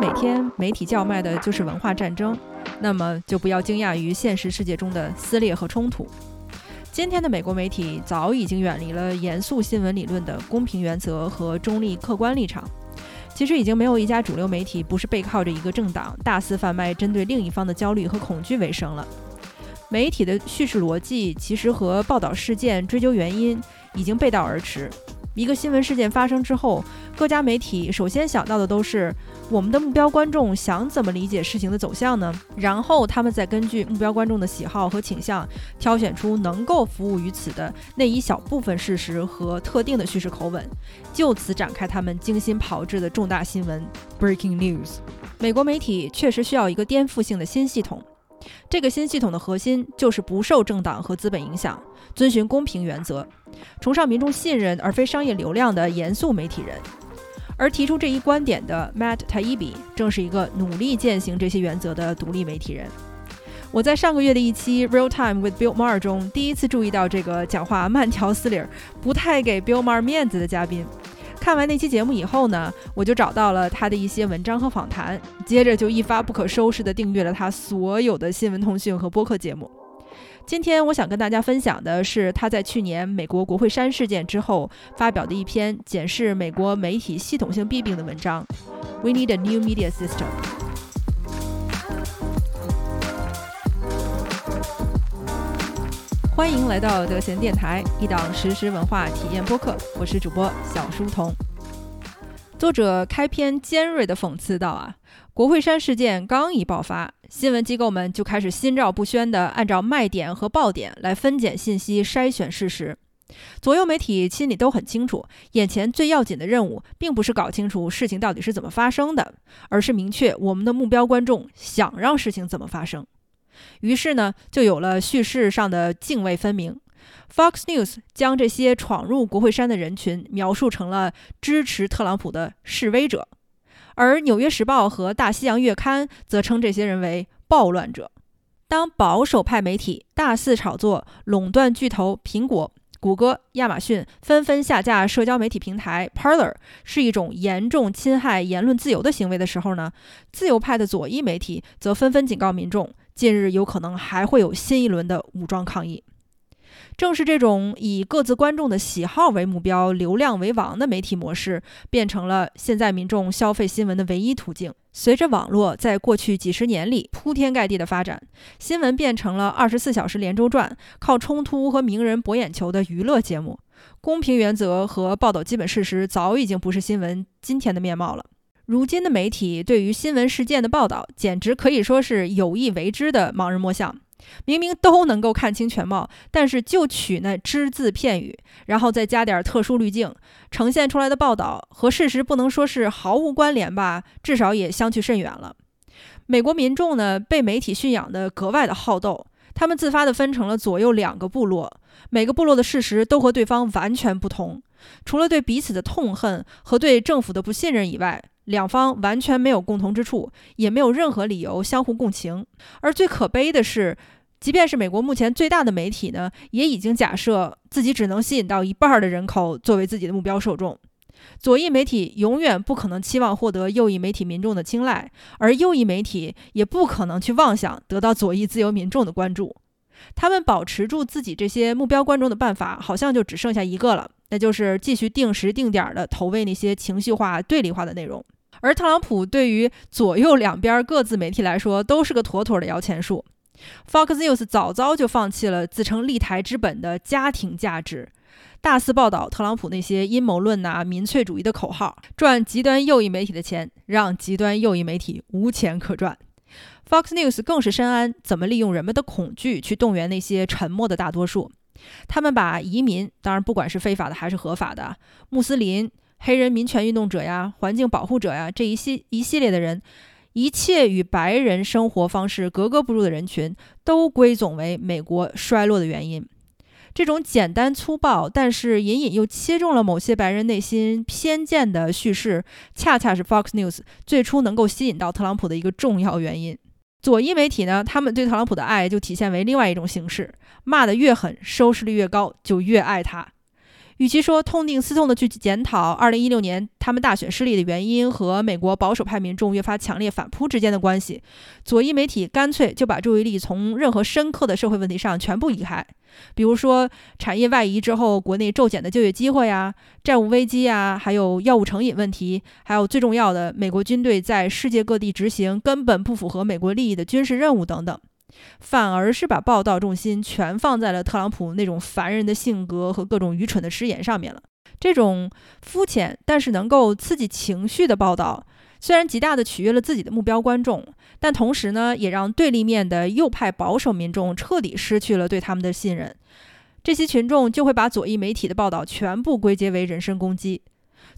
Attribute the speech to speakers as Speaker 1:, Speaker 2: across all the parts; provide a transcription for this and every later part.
Speaker 1: 每天媒体叫卖的就是文化战争，那么就不要惊讶于现实世界中的撕裂和冲突。今天的美国媒体早已经远离了严肃新闻理论的公平原则和中立客观立场。其实已经没有一家主流媒体不是背靠着一个政党大肆贩卖针对另一方的焦虑和恐惧为生了。媒体的叙事逻辑其实和报道事件、追究原因已经背道而驰。一个新闻事件发生之后，各家媒体首先想到的都是我们的目标观众想怎么理解事情的走向呢？然后他们再根据目标观众的喜好和倾向，挑选出能够服务于此的那一小部分事实和特定的叙事口吻，就此展开他们精心炮制的重大新闻 （breaking news）。美国媒体确实需要一个颠覆性的新系统。这个新系统的核心就是不受政党和资本影响，遵循公平原则，崇尚民众信任而非商业流量的严肃媒体人。而提出这一观点的 Matt Taibbi 正是一个努力践行这些原则的独立媒体人。我在上个月的一期 Real Time with Bill Maher 中第一次注意到这个讲话慢条斯理、不太给 Bill Maher 面子的嘉宾。看完那期节目以后呢，我就找到了他的一些文章和访谈，接着就一发不可收拾地订阅了他所有的新闻通讯和播客节目。今天我想跟大家分享的是他在去年美国国会山事件之后发表的一篇检视美国媒体系统性弊病的文章。We need a new media system。欢迎来到德贤电台，一档实时文化体验播客。我是主播小书童。作者开篇尖锐的讽刺道：“啊，国会山事件刚一爆发，新闻机构们就开始心照不宣地按照卖点和爆点来分拣信息、筛选事实。左右媒体心里都很清楚，眼前最要紧的任务，并不是搞清楚事情到底是怎么发生的，而是明确我们的目标观众想让事情怎么发生。”于是呢，就有了叙事上的泾渭分明。Fox News 将这些闯入国会山的人群描述成了支持特朗普的示威者，而《纽约时报》和《大西洋月刊》则称这些人为暴乱者。当保守派媒体大肆炒作垄断巨头苹果、谷歌、亚马逊纷纷下架社交媒体平台 Parler 是一种严重侵害言论自由的行为的时候呢，自由派的左翼媒体则纷纷警告民众。近日有可能还会有新一轮的武装抗议。正是这种以各自观众的喜好为目标、流量为王的媒体模式，变成了现在民众消费新闻的唯一途径。随着网络在过去几十年里铺天盖地的发展，新闻变成了二十四小时连轴转、靠冲突和名人博眼球的娱乐节目。公平原则和报道基本事实早已经不是新闻今天的面貌了。如今的媒体对于新闻事件的报道，简直可以说是有意为之的盲人摸象。明明都能够看清全貌，但是就取那只字片语，然后再加点特殊滤镜，呈现出来的报道和事实不能说是毫无关联吧，至少也相去甚远了。美国民众呢，被媒体驯养的格外的好斗，他们自发的分成了左右两个部落，每个部落的事实都和对方完全不同，除了对彼此的痛恨和对政府的不信任以外。两方完全没有共同之处，也没有任何理由相互共情。而最可悲的是，即便是美国目前最大的媒体呢，也已经假设自己只能吸引到一半的人口作为自己的目标受众。左翼媒体永远不可能期望获得右翼媒体民众的青睐，而右翼媒体也不可能去妄想得到左翼自由民众的关注。他们保持住自己这些目标观众的办法，好像就只剩下一个了，那就是继续定时定点的投喂那些情绪化、对立化的内容。而特朗普对于左右两边各自媒体来说都是个妥妥的摇钱树。Fox News 早早就放弃了自称立台之本的家庭价值，大肆报道特朗普那些阴谋论呐、民粹主义的口号，赚极端右翼媒体的钱，让极端右翼媒体无钱可赚。Fox News 更是深谙怎么利用人们的恐惧去动员那些沉默的大多数。他们把移民，当然不管是非法的还是合法的，穆斯林。黑人民权运动者呀，环境保护者呀，这一系一系列的人，一切与白人生活方式格格不入的人群，都归总为美国衰落的原因。这种简单粗暴，但是隐隐又切中了某些白人内心偏见的叙事，恰恰是 Fox News 最初能够吸引到特朗普的一个重要原因。左翼媒体呢，他们对特朗普的爱就体现为另外一种形式：骂得越狠，收视率越高，就越爱他。与其说痛定思痛地去检讨2016年他们大选失利的原因和美国保守派民众越发强烈反扑之间的关系，左翼媒体干脆就把注意力从任何深刻的社会问题上全部移开，比如说产业外移之后国内骤减的就业机会呀、债务危机呀，还有药物成瘾问题，还有最重要的美国军队在世界各地执行根本不符合美国利益的军事任务等等。反而是把报道重心全放在了特朗普那种烦人的性格和各种愚蠢的失言上面了。这种肤浅但是能够刺激情绪的报道，虽然极大的取悦了自己的目标观众，但同时呢，也让对立面的右派保守民众彻底失去了对他们的信任。这些群众就会把左翼媒体的报道全部归结为人身攻击。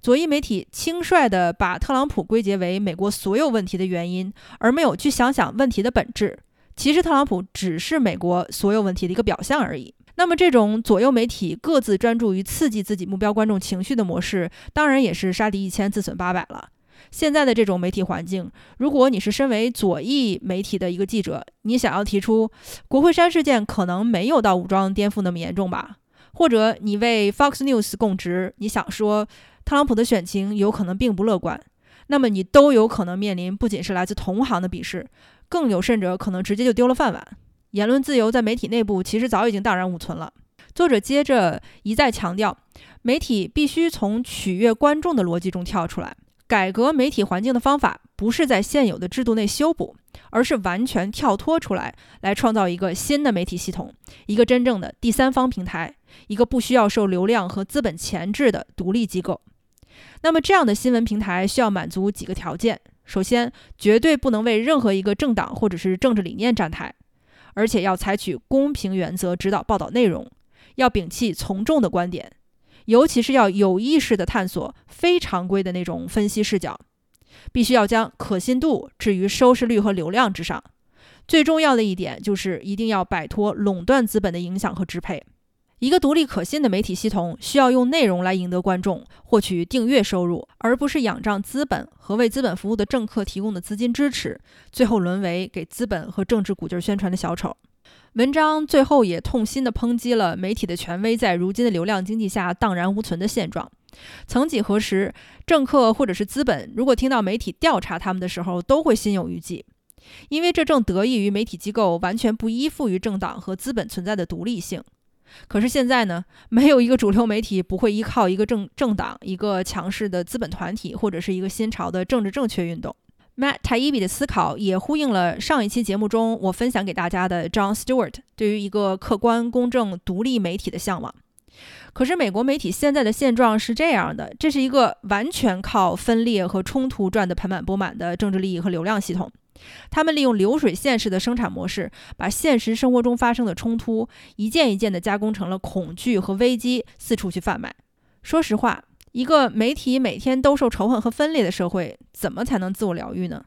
Speaker 1: 左翼媒体轻率地把特朗普归结为美国所有问题的原因，而没有去想想问题的本质。其实特朗普只是美国所有问题的一个表象而已。那么，这种左右媒体各自专注于刺激自己目标观众情绪的模式，当然也是杀敌一千自损八百了。现在的这种媒体环境，如果你是身为左翼媒体的一个记者，你想要提出国会山事件可能没有到武装颠覆那么严重吧？或者你为 Fox News 供职，你想说特朗普的选情有可能并不乐观，那么你都有可能面临不仅是来自同行的鄙视。更有甚者，可能直接就丢了饭碗。言论自由在媒体内部其实早已经荡然无存了。作者接着一再强调，媒体必须从取悦观众的逻辑中跳出来。改革媒体环境的方法，不是在现有的制度内修补，而是完全跳脱出来，来创造一个新的媒体系统，一个真正的第三方平台，一个不需要受流量和资本钳制的独立机构。那么，这样的新闻平台需要满足几个条件。首先，绝对不能为任何一个政党或者是政治理念站台，而且要采取公平原则指导报道内容，要摒弃从众的观点，尤其是要有意识地探索非常规的那种分析视角，必须要将可信度置于收视率和流量之上。最重要的一点就是一定要摆脱垄断资本的影响和支配。一个独立可信的媒体系统需要用内容来赢得观众，获取订阅收入，而不是仰仗资本和为资本服务的政客提供的资金支持，最后沦为给资本和政治鼓劲儿宣传的小丑。文章最后也痛心地抨击了媒体的权威在如今的流量经济下荡然无存的现状。曾几何时，政客或者是资本如果听到媒体调查他们的时候，都会心有余悸，因为这正得益于媒体机构完全不依附于政党和资本存在的独立性。可是现在呢，没有一个主流媒体不会依靠一个政政党、一个强势的资本团体，或者是一个新潮的政治正确运动。Matt Taibbi 的思考也呼应了上一期节目中我分享给大家的 John Stewart 对于一个客观、公正、独立媒体的向往。可是美国媒体现在的现状是这样的：这是一个完全靠分裂和冲突赚得盆满钵满的政治利益和流量系统。他们利用流水线式的生产模式，把现实生活中发生的冲突一件一件地加工成了恐惧和危机，四处去贩卖。说实话，一个媒体每天都受仇恨和分裂的社会，怎么才能自我疗愈呢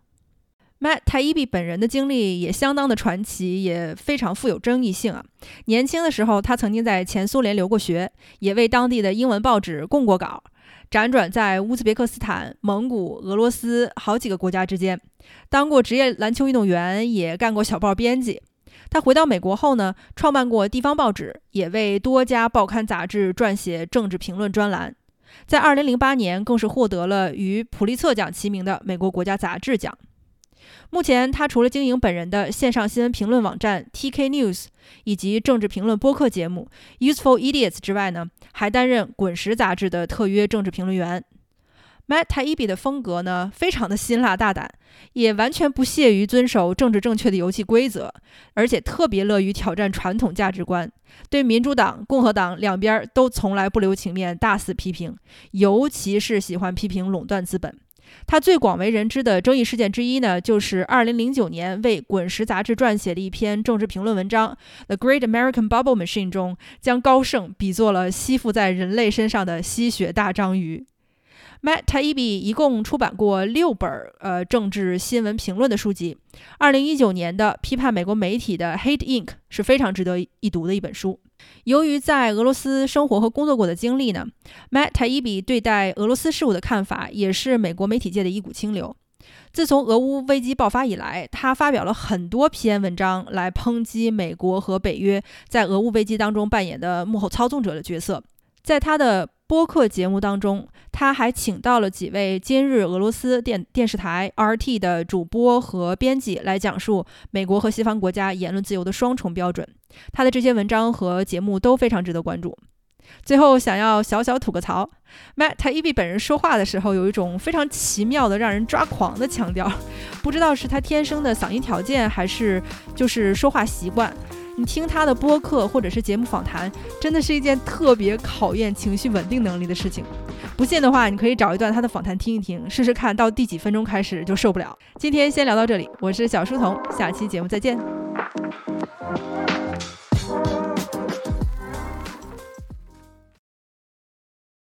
Speaker 1: ？Matt Taibbi 本人的经历也相当的传奇，也非常富有争议性啊。年轻的时候，他曾经在前苏联留过学，也为当地的英文报纸供过稿。辗转在乌兹别克斯坦、蒙古、俄罗斯好几个国家之间，当过职业篮球运动员，也干过小报编辑。他回到美国后呢，创办过地方报纸，也为多家报刊杂志撰写政治评论专栏。在2008年，更是获得了与普利策奖齐名的美国国家杂志奖。目前，他除了经营本人的线上新闻评论网站 TK News 以及政治评论播客节目 Useful Idiots 之外呢，还担任《滚石》杂志的特约政治评论员。Matt Taibbi 的风格呢，非常的辛辣大胆，也完全不屑于遵守政治正确的游戏规则，而且特别乐于挑战传统价值观，对民主党、共和党两边都从来不留情面，大肆批评，尤其是喜欢批评垄断资本。他最广为人知的争议事件之一呢，就是2009年为《滚石》杂志撰写的一篇政治评论文章《The Great American Bubble Machine》中，将高盛比作了吸附在人类身上的吸血大章鱼。Matt Taibbi 一共出版过六本呃政治新闻评论的书籍。2019年的批判美国媒体的《Hate Inc》是非常值得一读的一本书。由于在俄罗斯生活和工作过的经历呢，Matt Taibbi 对待俄罗斯事务的看法也是美国媒体界的一股清流。自从俄乌危机爆发以来，他发表了很多篇文章来抨击美国和北约在俄乌危机当中扮演的幕后操纵者的角色。在他的播客节目当中，他还请到了几位今日俄罗斯电电视台 RT 的主播和编辑来讲述美国和西方国家言论自由的双重标准。他的这些文章和节目都非常值得关注。最后，想要小小吐个槽，Matt Taibbi 本人说话的时候有一种非常奇妙的、让人抓狂的腔调，不知道是他天生的嗓音条件，还是就是说话习惯。你听他的播客或者是节目访谈，真的是一件特别考验情绪稳定能力的事情。不信的话，你可以找一段他的访谈听一听，试试看到第几分钟开始就受不了。今天先聊到这里，我是小书童，下期节目再见。